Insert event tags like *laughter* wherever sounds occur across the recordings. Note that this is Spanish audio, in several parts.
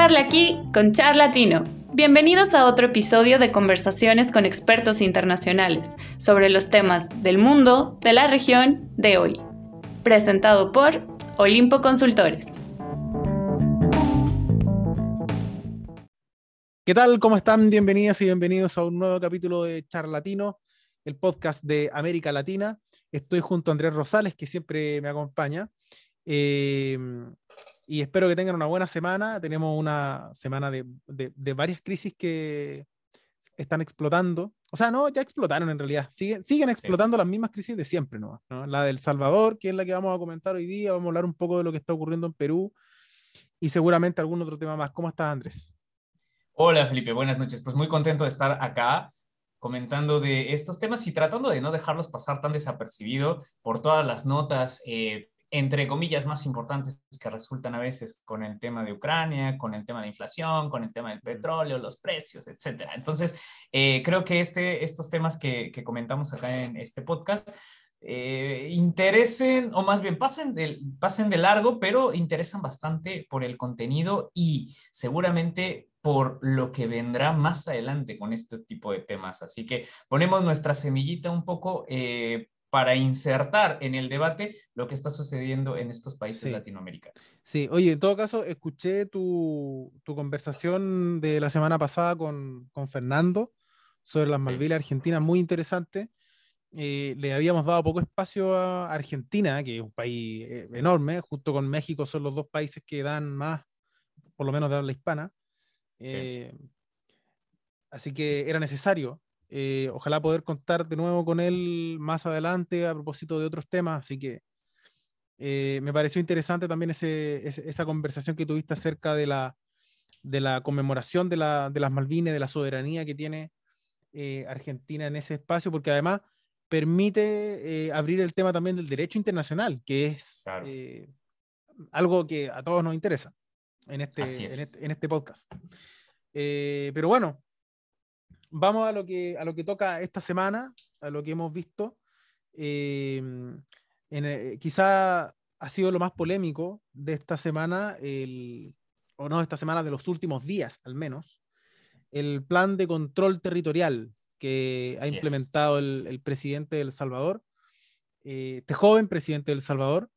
Charla aquí con Charlatino. Bienvenidos a otro episodio de conversaciones con expertos internacionales sobre los temas del mundo, de la región, de hoy. Presentado por Olimpo Consultores. ¿Qué tal? ¿Cómo están? Bienvenidas y bienvenidos a un nuevo capítulo de Charlatino, el podcast de América Latina. Estoy junto a Andrés Rosales, que siempre me acompaña. Eh, y espero que tengan una buena semana. Tenemos una semana de, de, varias crisis que están explotando. O sea, no, ya explotaron en realidad. Siguen, siguen explotando las mismas crisis de siempre, ¿no? La del Salvador, que es la que vamos a comentar hoy día. Vamos a hablar un poco de lo que está ocurriendo en Perú y seguramente algún otro tema más. ¿Cómo estás, Andrés? Hola, Felipe. Buenas noches. Pues muy contento de estar acá comentando de estos temas y tratando de no dejarlos pasar tan desapercibido por todas las notas eh, entre comillas, más importantes que resultan a veces con el tema de Ucrania, con el tema de inflación, con el tema del petróleo, los precios, etcétera. Entonces, eh, creo que este, estos temas que, comentamos acá en este podcast eh, interesen, o más bien pasen de, pasen de largo, pero interesan bastante por el contenido y seguramente por lo que vendrá más adelante con este tipo de temas. Así que ponemos nuestra semillita un poco eh, para insertar en el debate lo que está sucediendo en estos países latinoamericanos. Sí, oye, en todo caso, escuché tu, tu conversación de la semana pasada con, con Fernando sobre las Malvinas Argentinas, muy interesante. Eh, le habíamos dado poco espacio a Argentina, que es un país eh, enorme, junto con México son los dos países que dan más, por lo menos de habla hispana. Eh, así que era necesario eh, ojalá poder contar de nuevo con él más adelante a propósito de otros temas. Así que eh, me pareció interesante también ese, esa conversación que tuviste acerca de la, de la conmemoración de, la, de las Malvinas, de la soberanía que tiene eh, Argentina en ese espacio, porque además permite abrir el tema también del derecho internacional, que es algo que a todos nos interesa en este, en este, en este podcast. pero bueno, vamos a lo que, a lo que toca esta semana, a lo que hemos visto. Eh, eh, quizá ha sido lo más polémico de esta semana, el, o no de esta semana, de los últimos días al menos, el plan de control territorial que ha implementado el, presidente de El Salvador, eh, este joven presidente de El Salvador,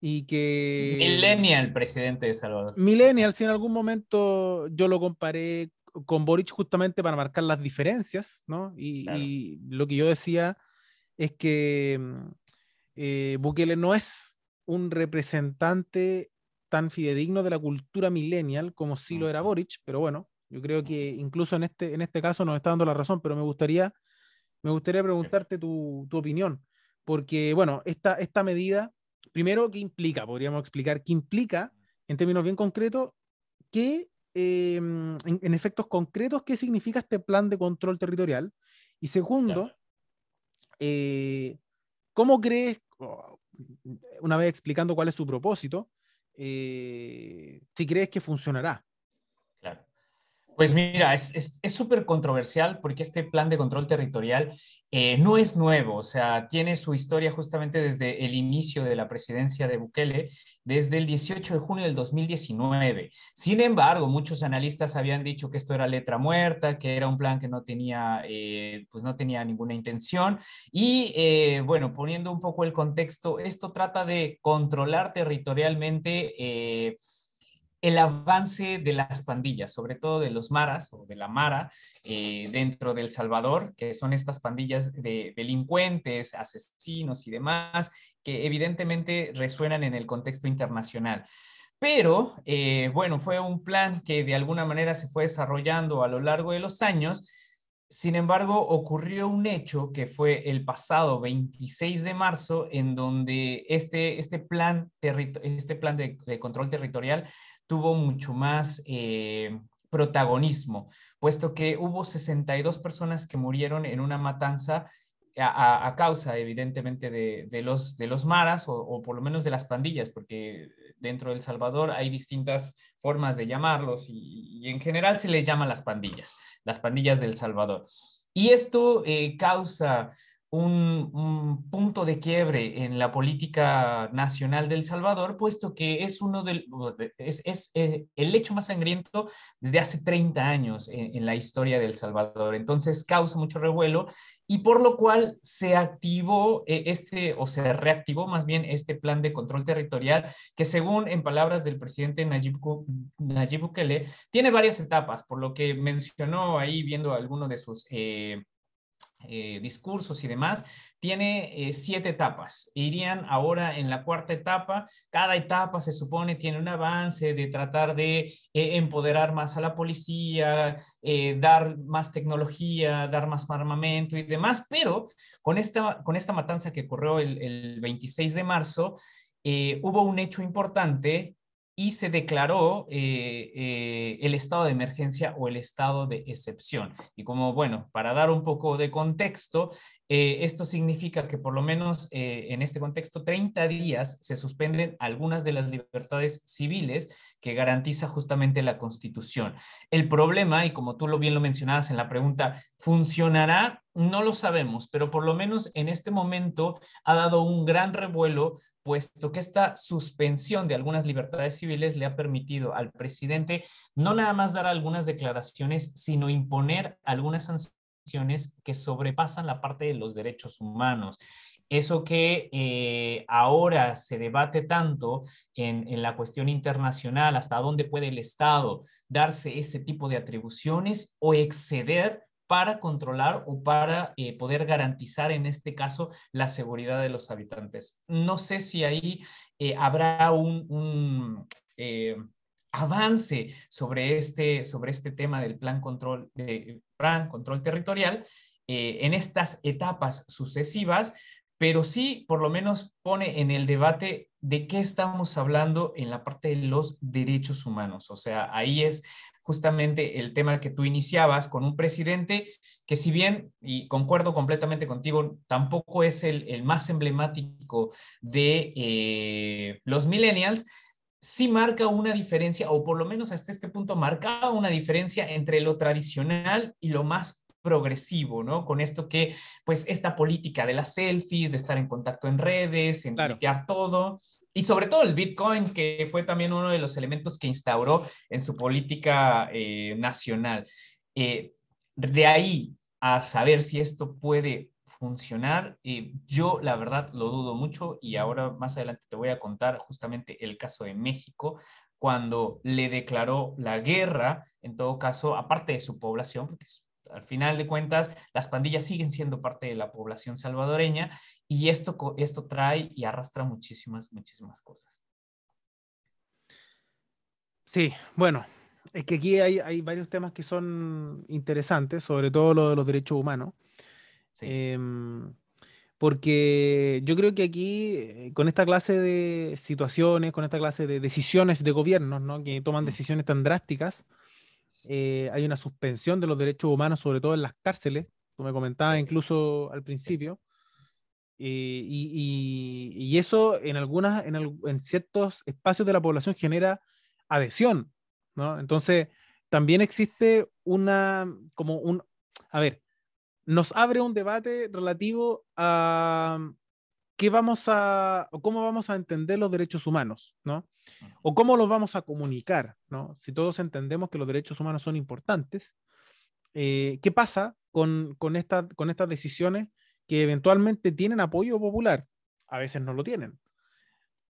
y que... Millennial presidente de El Salvador. Millennial, si en algún momento yo lo comparé con Boric justamente para marcar las diferencias, ¿no? Y, lo que yo decía es que mm, eh, Bukele no es un representante tan fidedigno de la cultura millennial como sí lo era Boric, pero bueno, yo creo que incluso en este, en este caso nos está dando la razón, pero me gustaría, me gustaría preguntarte tu, tu opinión, porque bueno, esta, esta medida, primero, ¿qué implica? Podríamos explicar qué implica en términos bien concretos que Em, en, efectos concretos qué significa este plan de control territorial. Y segundo, eh, ¿cómo crees, una vez explicando cuál es su propósito, eh, si crees que funcionará? Pues mira, es súper controversial porque este plan de control territorial eh, no es nuevo, o sea, tiene su historia justamente desde el inicio de la presidencia de Bukele, desde el 18 de junio del 2019. Sin embargo, muchos analistas habían dicho que esto era letra muerta, que era un plan que no tenía, eh, pues no tenía ninguna intención. Y eh, bueno, poniendo un poco el contexto, esto trata de controlar territorialmente el avance de las pandillas, sobre todo de los maras o de la mara eh, dentro del Salvador, que son estas pandillas de delincuentes, asesinos y demás, que evidentemente resuenan en el contexto internacional. Pero, eh, bueno, fue un plan que de alguna manera se fue desarrollando a lo largo de los años. Sin embargo, ocurrió un hecho que fue el pasado 26 de marzo, en donde este, este plan, este plan de control territorial tuvo mucho más eh, protagonismo, puesto que hubo 62 personas que murieron en una matanza a, causa, evidentemente, de, los, de los maras o, por lo menos de las pandillas, porque dentro de Salvador hay distintas formas de llamarlos y, en general se les llama las pandillas, las pandillas del Salvador. Y esto eh, causa un, punto de quiebre en la política nacional del Salvador, puesto que es uno del, es, eh, el hecho más sangriento desde hace 30 años en, la historia del Salvador. Entonces causa mucho revuelo y por lo cual se activó eh, este, o se reactivó más bien este plan de control territorial, que según en palabras del presidente Nayib, Nayib Bukele, tiene varias etapas, por lo que mencionó ahí viendo alguno de sus... Eh, eh, discursos y demás, tiene eh, siete etapas. Irían ahora en la cuarta etapa. Cada etapa se supone tiene un avance de tratar de eh, empoderar más a la policía, dar más tecnología, dar más armamento y demás, pero con esta, con esta matanza que ocurrió el, el 26 de marzo, hubo un hecho importante y se declaró eh, eh, el estado de emergencia o el estado de excepción. Y como, bueno, para dar un poco de contexto, eh, esto significa que por lo menos en este contexto 30 días se suspenden algunas de las libertades civiles que garantiza justamente la Constitución. El problema, y como tú lo bien lo mencionabas en la pregunta, ¿funcionará? No lo sabemos, pero por lo menos en este momento ha dado un gran revuelo, puesto que esta suspensión de algunas libertades civiles le ha permitido al presidente no nada más dar algunas declaraciones, sino imponer algunas sanciones que sobrepasan la parte de los derechos humanos. Eso que eh, ahora se debate tanto en, en, la cuestión internacional, hasta dónde puede el Estado darse ese tipo de atribuciones o exceder para controlar o para eh, poder garantizar en este caso la seguridad de los habitantes. No sé si ahí eh, habrá un, eh, avance sobre este, sobre este tema del plan control, de, plan control territorial en estas etapas sucesivas, pero sí por lo menos pone en el debate de qué estamos hablando en la parte de los derechos humanos. O sea, ahí es justamente el tema que tú iniciabas con un presidente que si bien, y concuerdo completamente contigo, tampoco es el, más emblemático de eh, los millennials, sí marca una diferencia, o por lo menos hasta este punto marcaba una diferencia entre lo tradicional y lo más progresivo, ¿no? Con esto que, pues, esta política de las selfies, de estar en contacto en redes, en claro. todo, y sobre todo el Bitcoin, que fue también uno de los elementos que instauró en su política eh, nacional. Eh, de ahí a saber si esto puede funcionar, eh, yo la verdad lo dudo mucho y ahora más adelante te voy a contar justamente el caso de México, cuando le declaró la guerra, en todo caso, aparte de su población, porque al final de cuentas, las pandillas siguen siendo parte de la población salvadoreña y esto, esto trae y arrastra muchísimas, muchísimas cosas. Sí, bueno, es que aquí hay, hay varios temas que son interesantes, sobre todo lo de los derechos humanos. Em, porque yo creo que aquí, eh, con esta clase de situaciones, con esta clase de decisiones de gobiernos, ¿no? que toman decisiones tan drásticas, eh, hay una suspensión de los derechos humanos, sobre todo en las cárceles, tú me comentabas incluso al principio, eh, y, y, eso en, algunas, en, en, ciertos espacios de la población genera adhesión, ¿no? Entonces, también existe una, como un, a ver, nos abre un debate relativo a qué vamos a, o cómo vamos a entender los derechos humanos, ¿no? O cómo los vamos a comunicar, ¿no? Si todos entendemos que los derechos humanos son importantes, eh, ¿qué pasa con, con, con estas decisiones que eventualmente tienen apoyo popular? A veces no lo tienen.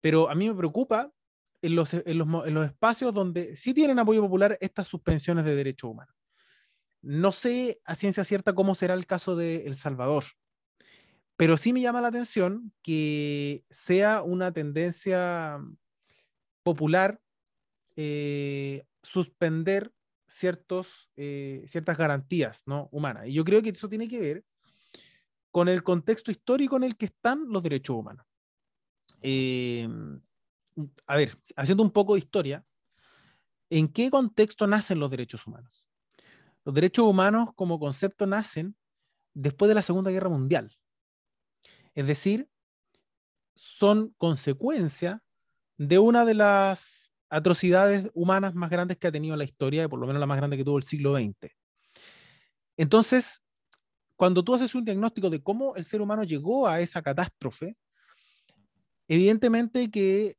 Pero a mí me preocupa en los, en los, en los espacios donde sí tienen apoyo popular estas suspensiones de derechos humanos. No sé a ciencia cierta cómo será el caso de El Salvador, pero sí me llama la atención que sea una tendencia popular eh, suspender ciertos, eh, ciertas garantías ¿no? humanas. Y yo creo que eso tiene que ver con el contexto histórico en el que están los derechos humanos. Eh, a ver, haciendo un poco de historia, ¿en qué contexto nacen los derechos humanos? Los derechos humanos como concepto nacen después de la Segunda Guerra Mundial. Es decir, son consecuencia de una de las atrocidades humanas más grandes que ha tenido la historia, y por lo menos la más grande que tuvo el siglo XX. Entonces, cuando tú haces un diagnóstico de cómo el ser humano llegó a esa catástrofe, evidentemente que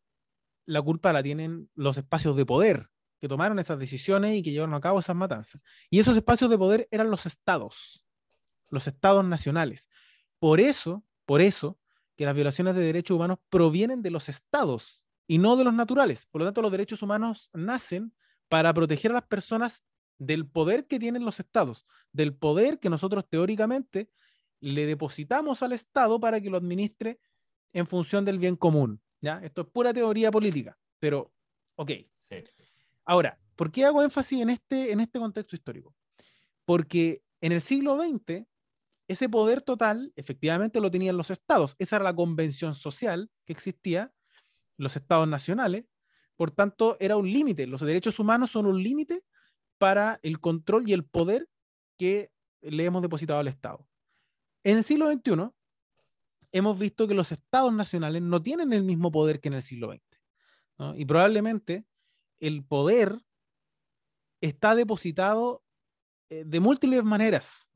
la culpa la tienen los espacios de poder que tomaron esas decisiones y que llevaron a cabo esas matanzas. Y esos espacios de poder eran los estados, los estados nacionales. Por eso, por eso, que las violaciones de derechos humanos provienen de los estados y no de los naturales. Por lo tanto, los derechos humanos nacen para proteger a las personas del poder que tienen los estados, del poder que nosotros teóricamente le depositamos al Estado para que lo administre en función del bien común. ¿ya? Esto es pura teoría política, pero ok. Ahora, ¿por qué hago énfasis en este, en este contexto histórico? Porque en el siglo XX, ese poder total efectivamente lo tenían los estados. Esa era la convención social que existía, los estados nacionales. Por tanto, era un límite. Los derechos humanos son un límite para el control y el poder que le hemos depositado al Estado. En el siglo XXI, hemos visto que los estados nacionales no tienen el mismo poder que en el siglo XX. Y probablemente el poder está depositado eh, de múltiples maneras.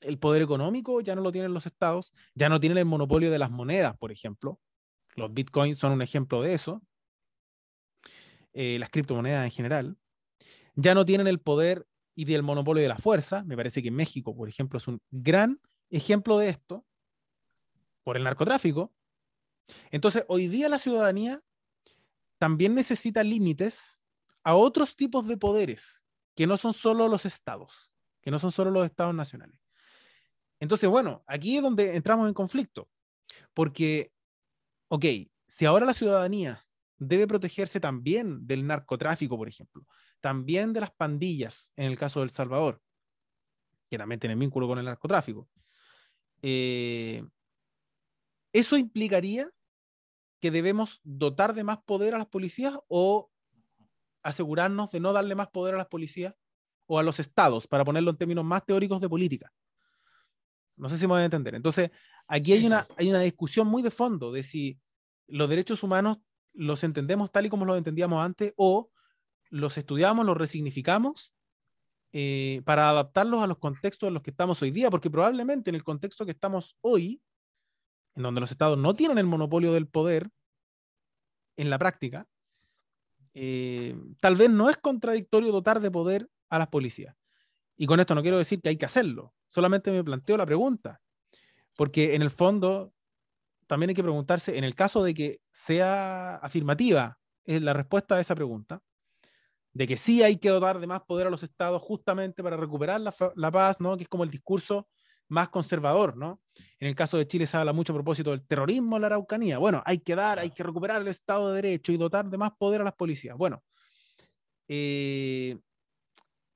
El poder económico ya no lo tienen los estados, ya no tienen el monopolio de las monedas, por ejemplo. Los bitcoins son un ejemplo de eso. Eh, las criptomonedas en general ya no tienen el poder y del monopolio de la fuerza. Me parece que México, por ejemplo, es un gran ejemplo de esto por el narcotráfico. Entonces, hoy día la ciudadanía también necesita límites a otros tipos de poderes que no son solo los estados, que no son solo los estados nacionales. Entonces, bueno, aquí es donde entramos en conflicto, porque, ok, si ahora la ciudadanía debe protegerse también del narcotráfico, por ejemplo, también de las pandillas, en el caso de El Salvador, que también tiene vínculo con el narcotráfico. Eh, ¿Eso implicaría que debemos dotar de más poder a las policías o asegurarnos de no darle más poder a las policías o a los estados, para ponerlo en términos más teóricos de política? No sé si me voy a entender. Entonces, aquí hay, una, hay una discusión muy de fondo de si los derechos humanos los entendemos tal y como los entendíamos antes o los estudiamos, los resignificamos eh, para adaptarlos a los contextos en los que estamos hoy día, porque probablemente en el contexto que estamos hoy, en donde los estados no tienen el monopolio del poder en la práctica, eh, tal vez no es contradictorio dotar de poder a las policías. Y con esto no quiero decir que hay que hacerlo, solamente me planteo la pregunta, porque en el fondo también hay que preguntarse, en el caso de que sea afirmativa es la respuesta a esa pregunta, de que sí hay que dotar de más poder a los estados justamente para recuperar la, paz, ¿no? que es como el discurso más conservador, ¿no? En el caso de Chile se habla mucho a propósito del terrorismo en la Araucanía. Bueno, hay que dar, hay que recuperar el Estado de Derecho y dotar de más poder a las policías. Bueno, eh,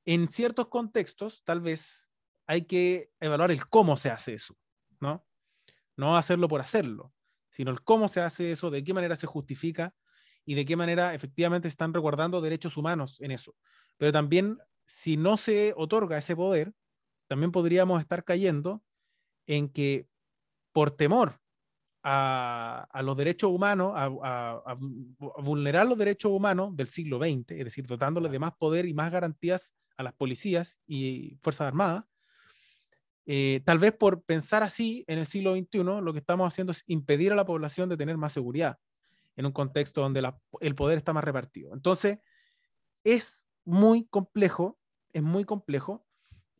en ciertos contextos, tal vez hay que evaluar el cómo se hace eso, ¿no? No hacerlo por hacerlo, sino el cómo se hace eso, de qué manera se justifica y de qué manera efectivamente están recordando derechos humanos en eso. Pero también, si no se otorga ese poder, también podríamos estar cayendo en que por temor a, los derechos humanos, a, vulnerar los derechos humanos del siglo XX, es decir, dotándoles de más poder y más garantías a las policías y Fuerzas Armadas, eh, tal vez por pensar así en el siglo XXI, lo que estamos haciendo es impedir a la población de tener más seguridad en un contexto donde el poder está más repartido. Entonces, es muy complejo, es muy complejo.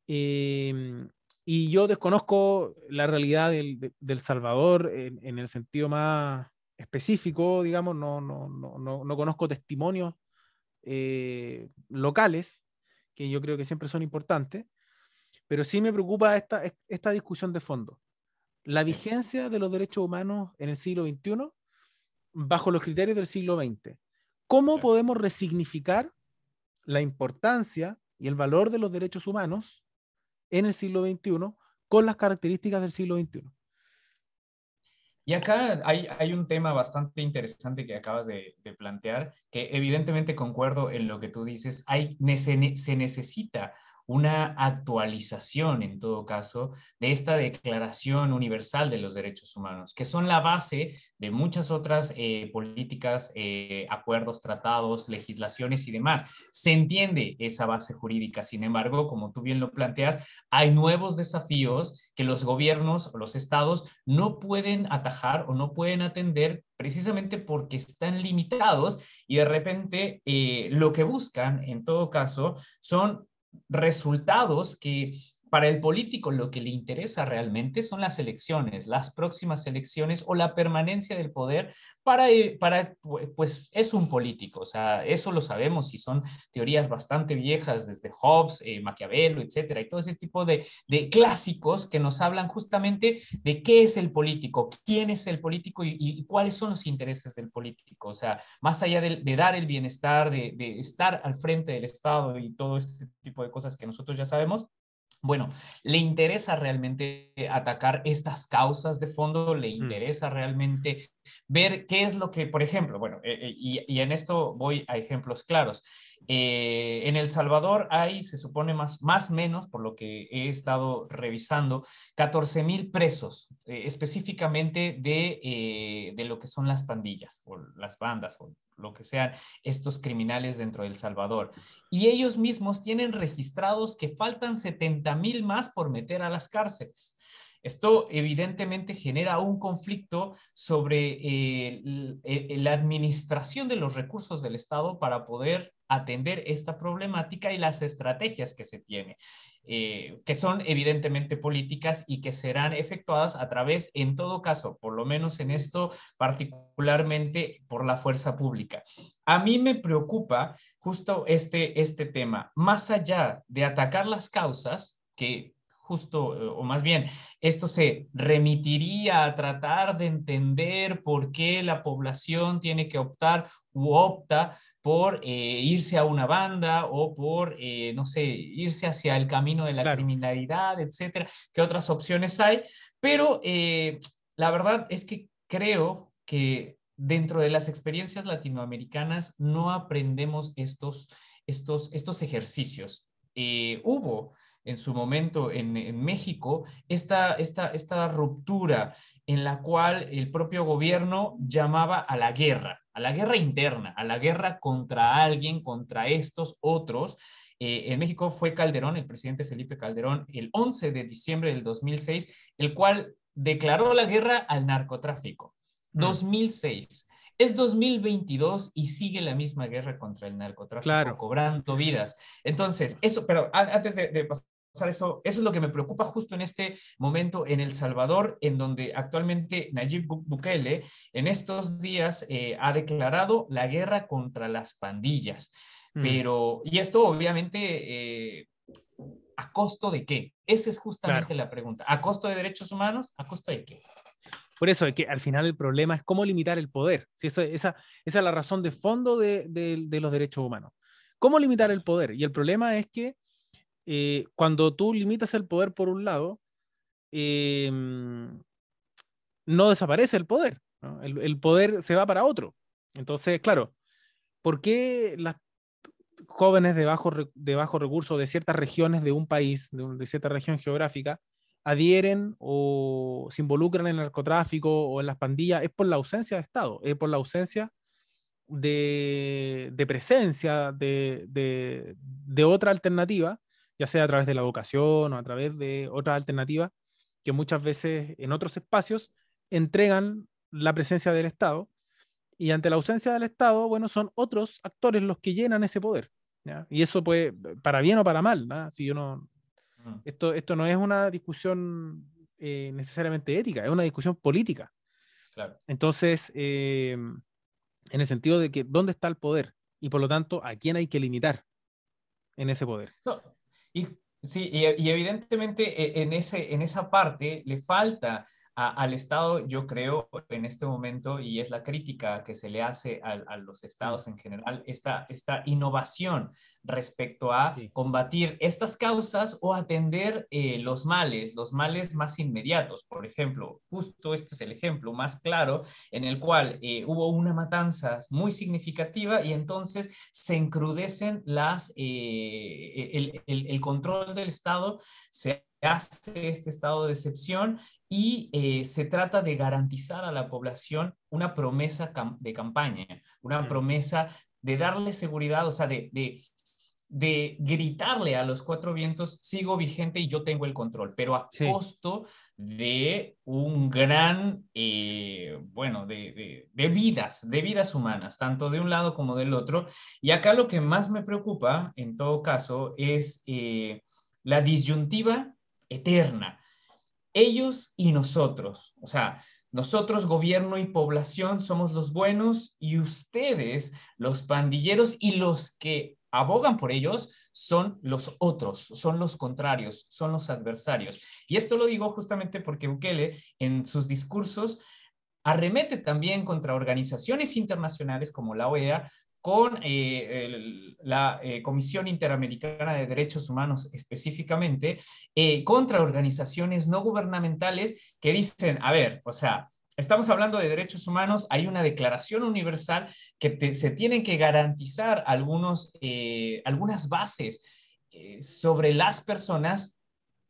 Em, y yo desconozco la realidad del, del Salvador en, el sentido más específico, digamos, no, no, no, no, conozco testimonios eh, locales, que yo creo que siempre son importantes, pero sí me preocupa esta, esta discusión de fondo. La vigencia de los derechos humanos en el siglo XXI bajo los criterios del siglo XX. ¿Cómo podemos resignificar la importancia y el valor de los derechos humanos en el siglo XXI con las características del siglo XXI? Y acá hay, hay, un tema bastante interesante que acabas de, plantear, que evidentemente concuerdo en lo que tú dices, hay, se necesita una actualización, en todo caso, de esta Declaración Universal de los Derechos Humanos, que son la base de muchas otras eh, políticas, eh, acuerdos, tratados, legislaciones y demás. Se entiende esa base jurídica, sin embargo, como tú bien lo planteas, hay nuevos desafíos que los gobiernos o los estados no pueden atajar o no pueden atender precisamente porque están limitados y de repente eh, lo que buscan, en todo caso, son resultados que para el político lo que le interesa realmente son las elecciones, las próximas elecciones o la permanencia del poder para, eh, para pues es un político, o sea, eso lo sabemos y son teorías bastante viejas desde Hobbes, eh, Maquiavelo, etcétera, y todo ese tipo de, de, clásicos que nos hablan justamente de qué es el político, quién es el político y, cuáles son los intereses del político, o sea, más allá de, dar el bienestar, de, de estar al frente del Estado y todo este tipo de cosas que nosotros ya sabemos, bueno, le interesa realmente atacar estas causas de fondo, le mm. interesa realmente ver qué es lo que, por ejemplo, bueno, eh, eh, y, en esto voy a ejemplos claros. Eh, en El Salvador hay, se supone más, más menos, por lo que he estado revisando, 14 mil presos, específicamente de, de, lo que son las pandillas o las bandas o lo que sean estos criminales dentro de El Salvador. Y ellos mismos tienen registrados que faltan 70 mil más por meter a las cárceles. Esto evidentemente genera un conflicto sobre eh, eh, la administración de los recursos del Estado para poder atender esta problemática y las estrategias que se tiene, eh, que son evidentemente políticas y que serán efectuadas a través, en todo caso, por lo menos en esto particularmente por la fuerza pública. A mí me preocupa justo este, este tema, más allá de atacar las causas, que justo, eh, o más bien, esto se remitiría a tratar de entender por qué la población tiene que optar u opta por eh, irse a una banda o por, eh, no sé, irse hacia el camino de la criminalidad, etcétera, qué otras opciones hay. Pero la verdad es que creo que dentro de las experiencias latinoamericanas no aprendemos estos, estos, estos ejercicios. hubo en su momento en, México, esta, esta, esta ruptura en la cual el propio gobierno llamaba a la guerra, a la guerra interna, a la guerra contra alguien, contra estos otros. Eh, en México fue Calderón, el presidente Felipe Calderón, el 11 de diciembre del 2006, el cual declaró la guerra al narcotráfico. 2006. Es 2022 y sigue la misma guerra contra el narcotráfico, cobrando vidas. Entonces, eso, pero antes de, de pasar eso, eso es lo que me preocupa justo en este momento en El Salvador, en donde actualmente Nayib Bukele en estos días eh, ha declarado la guerra contra las pandillas. Mm. Pero, y esto obviamente, eh, ¿a costo de qué? Esa es justamente la pregunta. ¿A costo de derechos humanos? ¿A costo de qué? Por eso es que al final el problema es cómo limitar el poder. Si esa, es la razón de fondo de, de los derechos humanos. ¿Cómo limitar el poder? Y el problema es que eh, cuando tú limitas el poder por un lado, em, no desaparece el poder, El, poder se va para otro. Entonces, claro, ¿por qué las jóvenes de bajo, de bajo recurso de ciertas regiones de un país, de, cierta región geográfica, adhieren o se involucran en el narcotráfico o en las pandillas? Es por la ausencia de Estado, es por la ausencia de, de presencia de, de, otra alternativa ya sea a través de la educación o a través de otras alternativas que muchas veces en otros espacios entregan la presencia del Estado y ante la ausencia del Estado, bueno, son otros actores los que llenan ese poder. Y eso puede, para bien o para mal, Si yo no, esto, esto no es una discusión eh, necesariamente ética, es una discusión política. Entonces, eh, en el sentido de que dónde está el poder y por lo tanto a quién hay que limitar en ese poder. *laughs* Y, sí, y, evidentemente e, en, ese, en esa parte le falta al Estado, yo creo en este momento, y es la crítica que se le hace a, los estados en general, esta, esta innovación respecto a combatir estas causas o atender eh, los males, los males más inmediatos. Por ejemplo, justo este es el ejemplo más claro en el cual eh, hubo una matanza muy significativa y entonces se encrudecen las, eh, el, el, el control del Estado, se hace este estado de excepción y eh, se trata de garantizar a la población una promesa de campaña, una mm. promesa de darle seguridad, o sea, de, de, gritarle a los cuatro vientos, sigo vigente y yo tengo el control, pero a costo de un gran, eh, bueno, de, de, vidas, de vidas humanas, tanto de un lado como del otro. Y acá lo que más me preocupa, en todo caso, es eh, la disyuntiva eterna. Ellos y nosotros, o sea, nosotros, gobierno y población, somos los buenos y ustedes, los pandilleros y los que abogan por ellos, son los otros, son los contrarios, son los adversarios. Y esto lo digo justamente porque Bukele en sus discursos arremete también contra organizaciones internacionales como la OEA, con eh, la eh, Comisión Interamericana de Derechos Humanos específicamente, eh, contra organizaciones no gubernamentales que dicen, a ver, o sea, estamos hablando de derechos humanos, hay una declaración universal que se tienen que garantizar algunos, algunas bases sobre las personas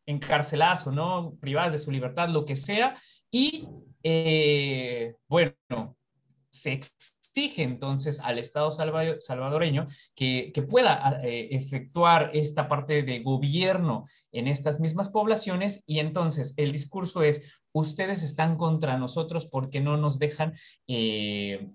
encarceladas o no, privadas de su libertad, lo que sea, y bueno, se exige entonces al Estado salvadoreño que, pueda ah, eh, efectuar esta parte de gobierno en estas mismas poblaciones y entonces el discurso es, ustedes están contra nosotros porque no nos dejan... Eh,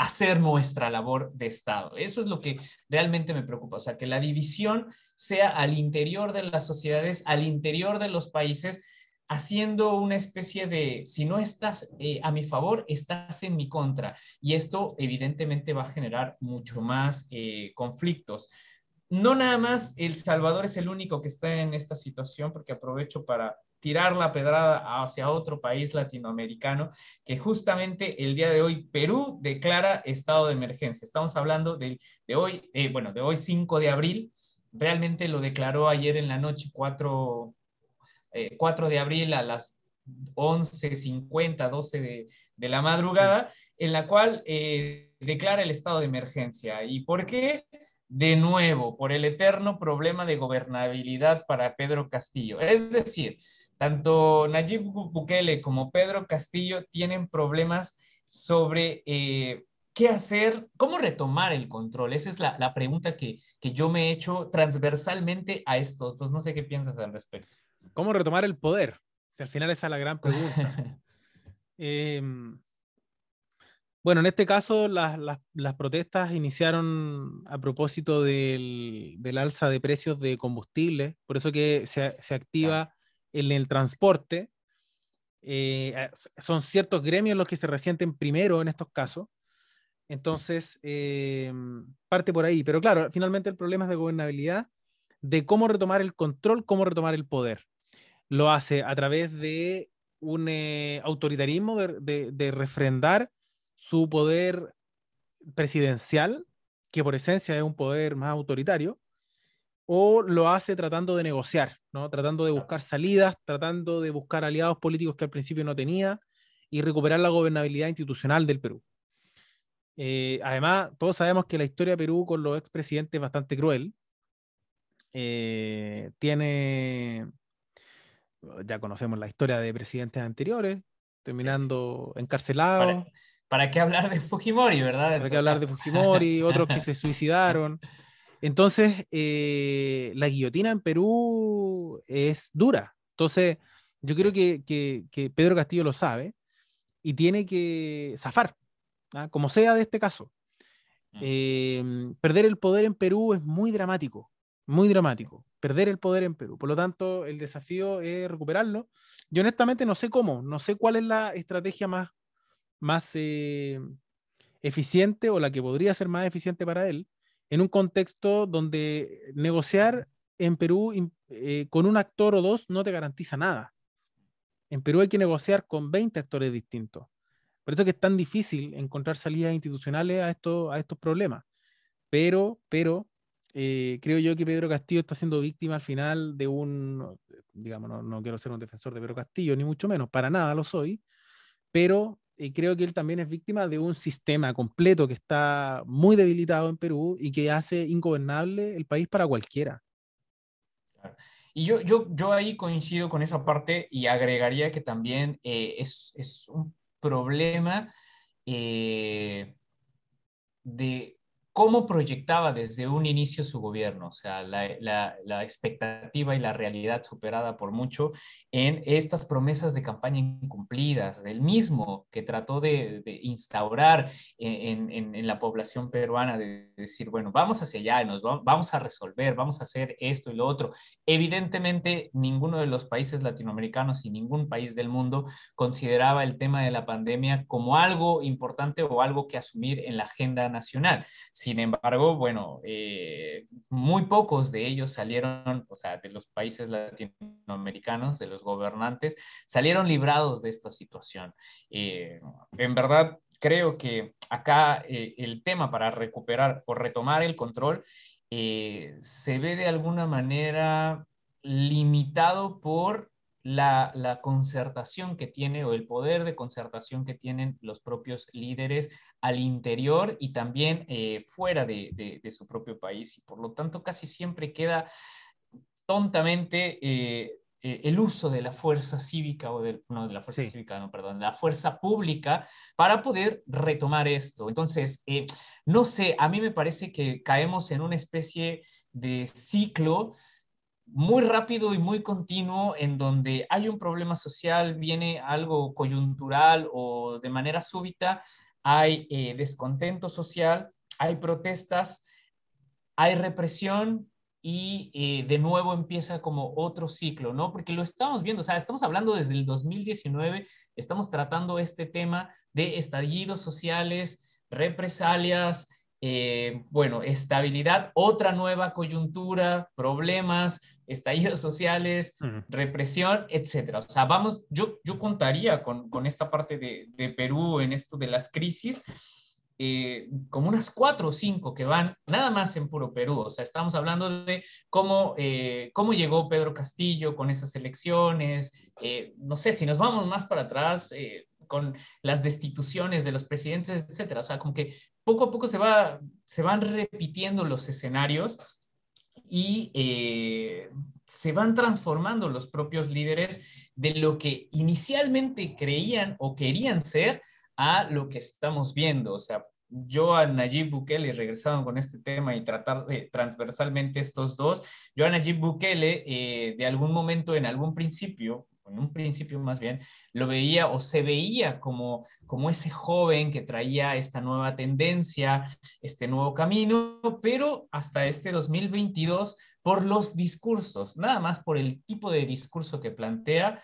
hacer nuestra labor de Estado. Eso es lo que realmente me preocupa, o sea, que la división sea al interior de las sociedades, al interior de los países, haciendo una especie de, si no estás eh, a mi favor, estás en mi contra. Y esto evidentemente va a generar mucho más eh, conflictos. No nada más El Salvador es el único que está en esta situación, porque aprovecho para tirar la pedrada hacia otro país latinoamericano, que justamente el día de hoy Perú declara estado de emergencia. Estamos hablando de, hoy, eh, bueno, de hoy 5 de abril. Realmente lo declaró ayer en la noche 4, 4 eh, de abril a las 11.50, 12 de, de, la madrugada, en la cual eh, declara el estado de emergencia. ¿Y por qué? De nuevo, por el eterno problema de gobernabilidad para Pedro Castillo. Es decir, tanto Nayib Bukele como Pedro Castillo tienen problemas sobre eh, qué hacer, cómo retomar el control. Esa es la, la pregunta que, que, yo me he hecho transversalmente a estos dos. No sé qué piensas al respecto. ¿Cómo retomar el poder? Si al final esa es la gran pregunta. *laughs* Em, bueno, en este caso las, protestas iniciaron a propósito del, alza de precios de combustible, por eso que se, activa en el transporte. Eh, son ciertos gremios los que se resienten primero en estos casos. Entonces, em, parte por ahí. Pero claro, finalmente el problema es de gobernabilidad, de cómo retomar el control, cómo retomar el poder lo hace a través de un eh, autoritarismo, de, refrendar su poder presidencial, que por esencia es un poder más autoritario, o lo hace tratando de negociar, ¿no? tratando de buscar salidas, tratando de buscar aliados políticos que al principio no tenía y recuperar la gobernabilidad institucional del Perú. Eh, además, todos sabemos que la historia de Perú con los expresidentes es bastante cruel. Eh, tiene ya conocemos la historia de presidentes anteriores, terminando encarcelados. ¿Para, qué hablar de Fujimori, verdad? ¿Para qué hablar de Fujimori? *laughs* otros que se suicidaron. Entonces, eh, la guillotina en Perú es dura. Entonces, yo creo que, que, Pedro Castillo lo sabe y tiene que zafar, ¿ah? como sea de este caso. Mm. Eh, perder el poder en Perú es muy dramático, muy dramático perder el poder en Perú. Por lo tanto, el desafío es recuperarlo. Yo honestamente no sé cómo, no sé cuál es la estrategia más, más eh, eficiente o la que podría ser más eficiente para él en un contexto donde negociar en Perú eh, con un actor o dos no te garantiza nada. En Perú hay que negociar con 20 actores distintos. Por eso es que es tan difícil encontrar salidas institucionales a, esto, a estos problemas. Pero, pero eh, creo yo que Pedro Castillo está siendo víctima al final de un, digamos, no, no, quiero ser un defensor de Pedro Castillo, ni mucho menos, para nada lo soy, pero eh, creo que él también es víctima de un sistema completo que está muy debilitado en Perú y que hace ingobernable el país para cualquiera. Y yo, yo, yo ahí coincido con esa parte y agregaría que también eh, es, es, un problema eh, de cómo proyectaba desde un inicio su gobierno, o sea, la, expectativa y la realidad superada por mucho en estas promesas de campaña incumplidas, del mismo que trató de, instaurar en, la población peruana, de decir, bueno, vamos hacia allá, nos vamos a resolver, vamos a hacer esto y lo otro. Evidentemente, ninguno de los países latinoamericanos y ningún país del mundo consideraba el tema de la pandemia como algo importante o algo que asumir en la agenda nacional. Sin embargo, bueno, eh, muy pocos de ellos salieron, o sea, de los países latinoamericanos, de los gobernantes, salieron librados de esta situación. Eh, en verdad, creo que acá eh, el tema para recuperar o retomar el control se ve de alguna manera limitado por la, concertación que tiene o el poder de concertación que tienen los propios líderes al interior y también eh, fuera de, su propio país. Y por lo tanto, casi siempre queda tontamente eh, eh, el uso de la fuerza cívica o del, no, de la fuerza cívica, no, perdón, la fuerza pública para poder retomar esto. Entonces, no sé, a mí me parece que caemos en una especie de ciclo muy rápido y muy continuo en donde hay un problema social, viene algo coyuntural o de manera súbita, hay eh, descontento social, hay protestas, hay represión y eh, de nuevo empieza como otro ciclo, ¿no? Porque lo estamos viendo, o sea, estamos hablando desde el 2019, estamos tratando este tema de estallidos sociales, represalias, eh, bueno, estabilidad, otra nueva coyuntura, problemas, estallidos sociales, represión, etcétera. O sea, vamos, yo, yo contaría con, con esta parte de, de, Perú en esto de las crisis, eh, como unas cuatro o cinco que van nada más en puro Perú. O sea, estamos hablando de cómo, eh, cómo llegó Pedro Castillo con esas elecciones. no sé, si nos vamos más para atrás, con las destituciones de los presidentes, etcétera. O sea, como que poco a poco se, va, se van repitiendo los escenarios y eh, se van transformando los propios líderes de lo que inicialmente creían o querían ser a lo que estamos viendo. O sea, yo a Nayib Bukele, regresando con este tema y tratar de transversalmente estos dos, yo a Nayib Bukele eh, de algún momento, en algún principio, en un principio más bien, lo veía o se veía como, como ese joven que traía esta nueva tendencia, este nuevo camino, pero hasta este 2022, por los discursos, nada más por el tipo de discurso que plantea,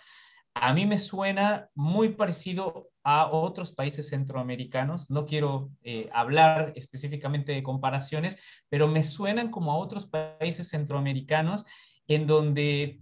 a mí me suena muy parecido a otros países centroamericanos. No quiero eh, hablar específicamente de comparaciones, pero me suenan como a otros países centroamericanos en donde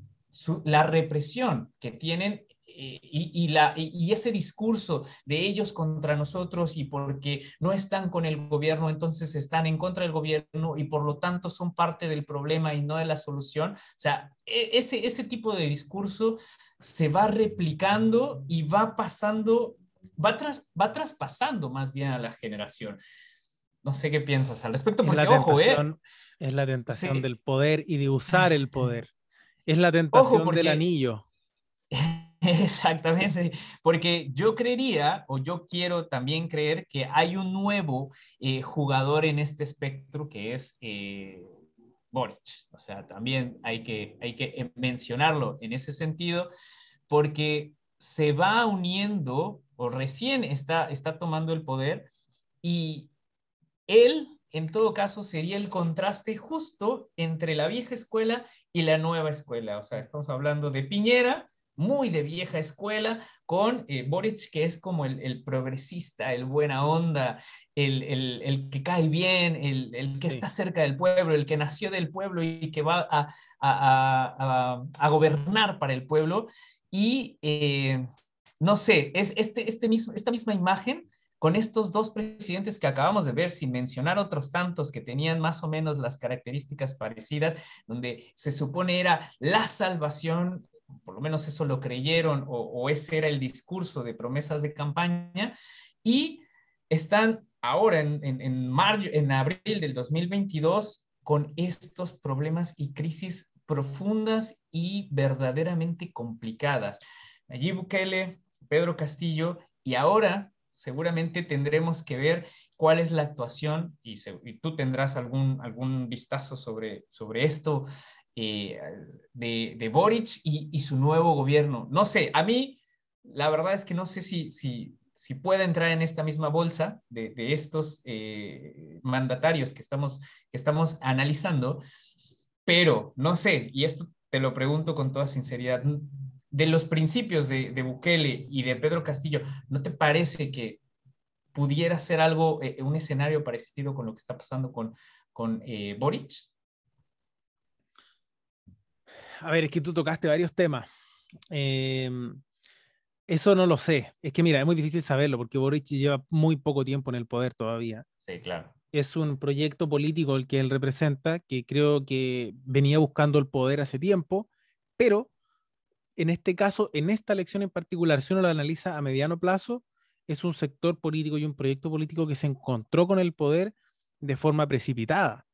la represión que tienen eh, y, la, y, ese discurso de ellos contra nosotros y porque no están con el gobierno, entonces están en contra del gobierno y por lo tanto son parte del problema y no de la solución. O sea, e, ese, ese tipo de discurso se va replicando y va pasando, va, tras, va traspasando más bien a la generación. No sé qué piensas al respecto, porque es la ojo, ¿eh? Es la tentación del poder y de usar el poder. Es la tentación del anillo. *laughs* Exactamente, porque yo creería, o yo quiero también creer que hay un nuevo eh, jugador en este espectro que es eh, Boric. O sea, también hay que, hay que eh, mencionarlo en ese sentido, porque se va uniendo, o recién está, está tomando el poder, y él en todo caso sería el contraste justo entre la vieja escuela y la nueva escuela. O sea, estamos hablando de Piñera muy de vieja escuela, con eh, Boric, que es como el, progresista, el buena onda, el, que cae bien, el, que está cerca del pueblo, el que nació del pueblo y que va a, gobernar para el pueblo. Y eh, no sé, es este, este mismo, esta misma imagen con estos dos presidentes que acabamos de ver, sin mencionar otros tantos que tenían más o menos las características parecidas, donde se supone era la salvación, por lo menos eso lo creyeron, o, ese era el discurso de promesas de campaña, y están ahora en, en, en abril del 2022 con estos problemas y crisis profundas y verdaderamente complicadas. Allí Bukele, Pedro Castillo, y ahora seguramente tendremos que ver cuál es la actuación y, tú tendrás algún, algún vistazo sobre, sobre esto eh, de, de, Boric y, su nuevo gobierno. No sé, a mí la verdad es que no sé si, si, si puede entrar en esta misma bolsa de, estos eh, mandatarios que estamos, que estamos analizando, pero no sé, y esto te lo pregunto con toda sinceridad, de los principios de, de, Bukele y de Pedro Castillo, ¿no te parece que pudiera ser algo, eh, un escenario parecido con lo que está pasando con, con eh, Boric? A ver, es que tú tocaste varios temas. Em, eso no lo sé. Es que mira, es muy difícil saberlo porque Boric lleva muy poco tiempo en el poder todavía. Sí, claro. Es un proyecto político el que él representa, que creo que venía buscando el poder hace tiempo, pero en este caso, en esta elección en particular, si uno la analiza a mediano plazo, es un sector político y un proyecto político que se encontró con el poder de forma precipitada.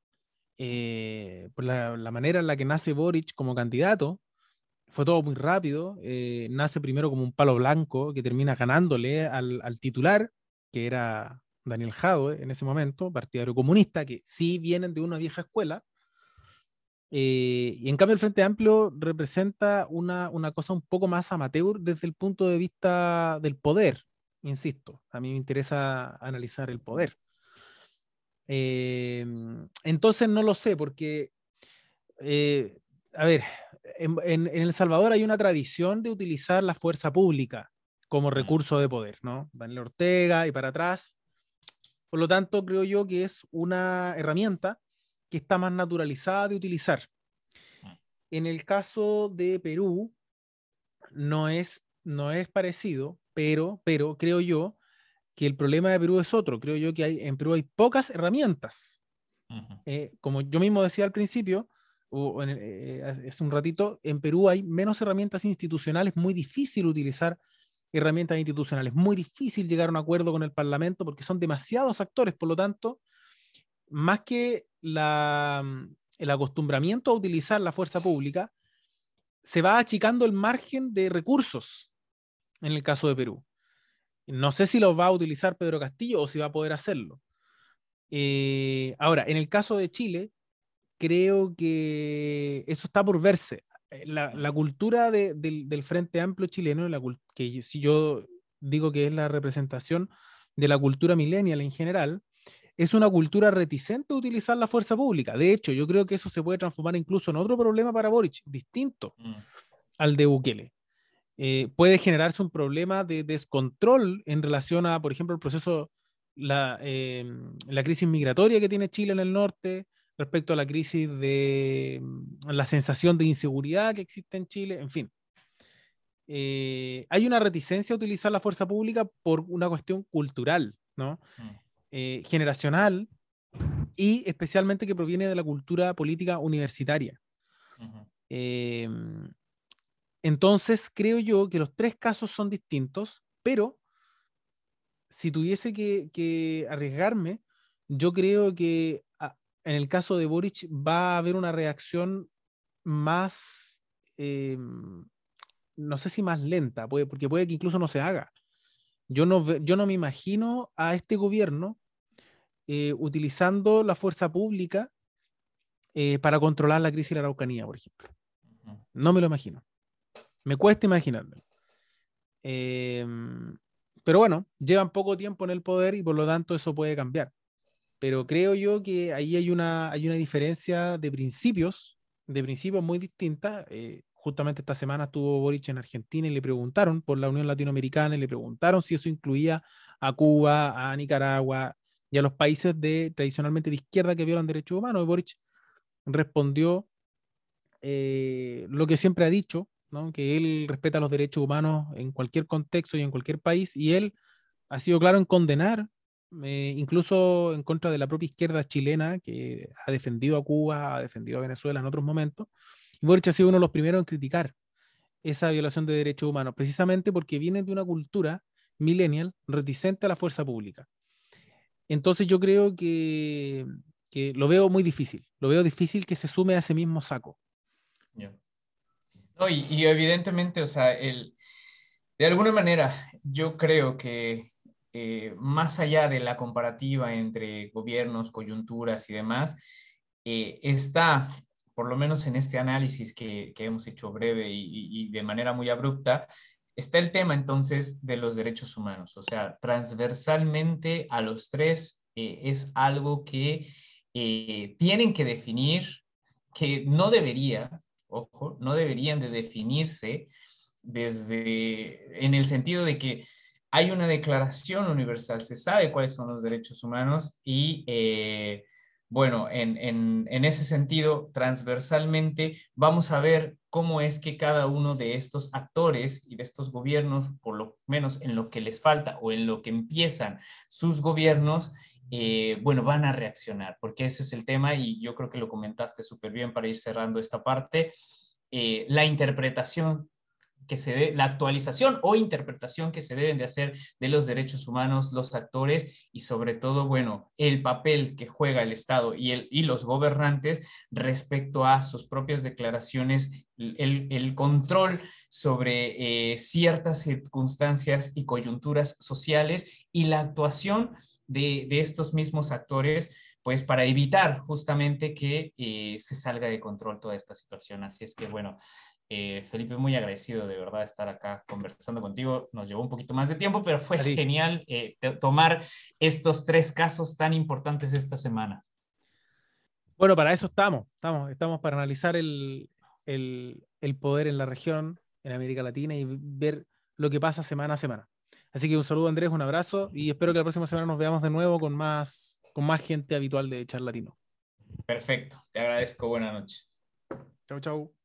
Eh, por la, manera en la que nace Boric como candidato, fue todo muy rápido. Eh, nace primero como un palo blanco que termina ganándole al, titular, que era Daniel Jadwe en ese momento, partidario comunista, que sí vienen de una vieja escuela, eh, y en cambio el Frente Amplio representa una, una, cosa un poco más amateur desde el punto de vista del poder, insisto. A mí me interesa analizar el poder. Eh, entonces no lo sé, porque, eh, a ver, en, en, El Salvador hay una tradición de utilizar la fuerza pública como recurso de poder, ¿no? Daniel Ortega y para atrás. Por lo tanto, creo yo que es una herramienta que está más naturalizada de utilizar. Mm. En el caso de Perú, no es, no es parecido, pero, pero creo yo que el problema de Perú es otro. Creo yo que hay, en Perú hay pocas herramientas. Eh, como yo mismo decía al principio, o eh, hace un ratito, en Perú hay menos herramientas institucionales, muy difícil utilizar herramientas institucionales, muy difícil llegar a un acuerdo con el Parlamento porque son demasiados actores, por lo tanto, más que mm, el acostumbramiento a utilizar la fuerza pública, se va achicando el margen de recursos en el caso de Perú. No sé si los va a utilizar Pedro Castillo o si va a poder hacerlo. Eh, ahora, en el caso de Chile, creo que eso está por verse. Eh, la, cultura del, Frente Amplio chileno, que si yo digo que es la representación de la cultura millennial en general, es una cultura reticente a utilizar la fuerza pública. De hecho, yo creo que eso se puede transformar incluso en otro problema para Boric, distinto mm. al de Bukele. Eh, puede generarse un problema de descontrol en relación a, por ejemplo, el proceso, la, em, la crisis migratoria que tiene Chile en el norte, respecto a la crisis de mm, la sensación de inseguridad que existe en Chile, en fin. Eh, hay una reticencia a utilizar la fuerza pública por una cuestión cultural, ¿no? Mm. Eh, generacional y especialmente que proviene de la cultura política universitaria. Em, entonces, creo yo que los tres casos son distintos, pero si tuviese que, arriesgarme, yo creo que ah, en el caso de Boric va a haber una reacción más, em, no sé si más lenta, porque puede que incluso no se haga. Yo no, yo no me imagino a este gobierno eh, utilizando la fuerza pública eh, para controlar la crisis de la Araucanía, por ejemplo. No me lo imagino. Me cuesta imaginarlo. Em, pero bueno, llevan poco tiempo en el poder y por lo tanto eso puede cambiar. Pero creo yo que ahí hay una, hay una diferencia de principios, de principios muy distintas. Eh, justamente esta semana estuvo Boric en Argentina y le preguntaron por la Unión Latinoamericana y le preguntaron si eso incluía a Cuba, a Nicaragua y a los países de tradicionalmente de izquierda que violan derechos humanos. Y Boric respondió eh, lo que siempre ha dicho, ¿no? que él respeta los derechos humanos en cualquier contexto y en cualquier país, y él ha sido claro en condenar, eh, incluso en contra de la propia izquierda chilena, que ha defendido a Cuba, ha defendido a Venezuela en otros momentos, y Boric ha sido uno de los primeros en criticar esa violación de derechos humanos, precisamente porque viene de una cultura millennial reticente a la fuerza pública. Entonces yo creo que, que lo veo muy difícil, lo veo difícil que se sume a ese mismo saco. Y, evidentemente, o sea, el, de alguna manera, yo creo que eh, más allá de la comparativa entre gobiernos, coyunturas y demás, eh, está, por lo menos en este análisis que, que hemos hecho breve y, y, de manera muy abrupta, está el tema entonces de los derechos humanos. O sea, transversalmente a los tres eh, es algo que tienen que definir, que no debería, ojo, no deberían de definirse desde, en el sentido de que hay una declaración universal, se sabe cuáles son los derechos humanos y, eh, bueno, en, en, ese sentido, transversalmente, vamos a ver cómo es que cada uno de estos actores y de estos gobiernos, por lo menos en lo que les falta o en lo que empiezan sus gobiernos, eh, bueno, van a reaccionar, porque ese es el tema y yo creo que lo comentaste súper bien para ir cerrando esta parte. Eh, la interpretación que se dé, la actualización o interpretación que se deben de hacer de los derechos humanos, los actores y sobre todo, bueno, el papel que juega el Estado y, el, y los gobernantes respecto a sus propias declaraciones, el, el control sobre eh, ciertas circunstancias y coyunturas sociales y la actuación de, de estos mismos actores pues para evitar justamente que eh, se salga de control toda esta situación. Así es que bueno, eh, Felipe, muy agradecido de verdad estar acá conversando contigo. Nos llevó un poquito más de tiempo, pero fue genial eh, tomar estos tres casos tan importantes esta semana. Bueno, para eso estamos, estamos, estamos para analizar el, el, el poder en la región, en América Latina y ver lo que pasa semana a semana. Así que un saludo Andrés, un abrazo y espero que la próxima semana nos veamos de nuevo con más, con más gente habitual de Charlatino. Perfecto, te agradezco, buena noche. Chau, chau.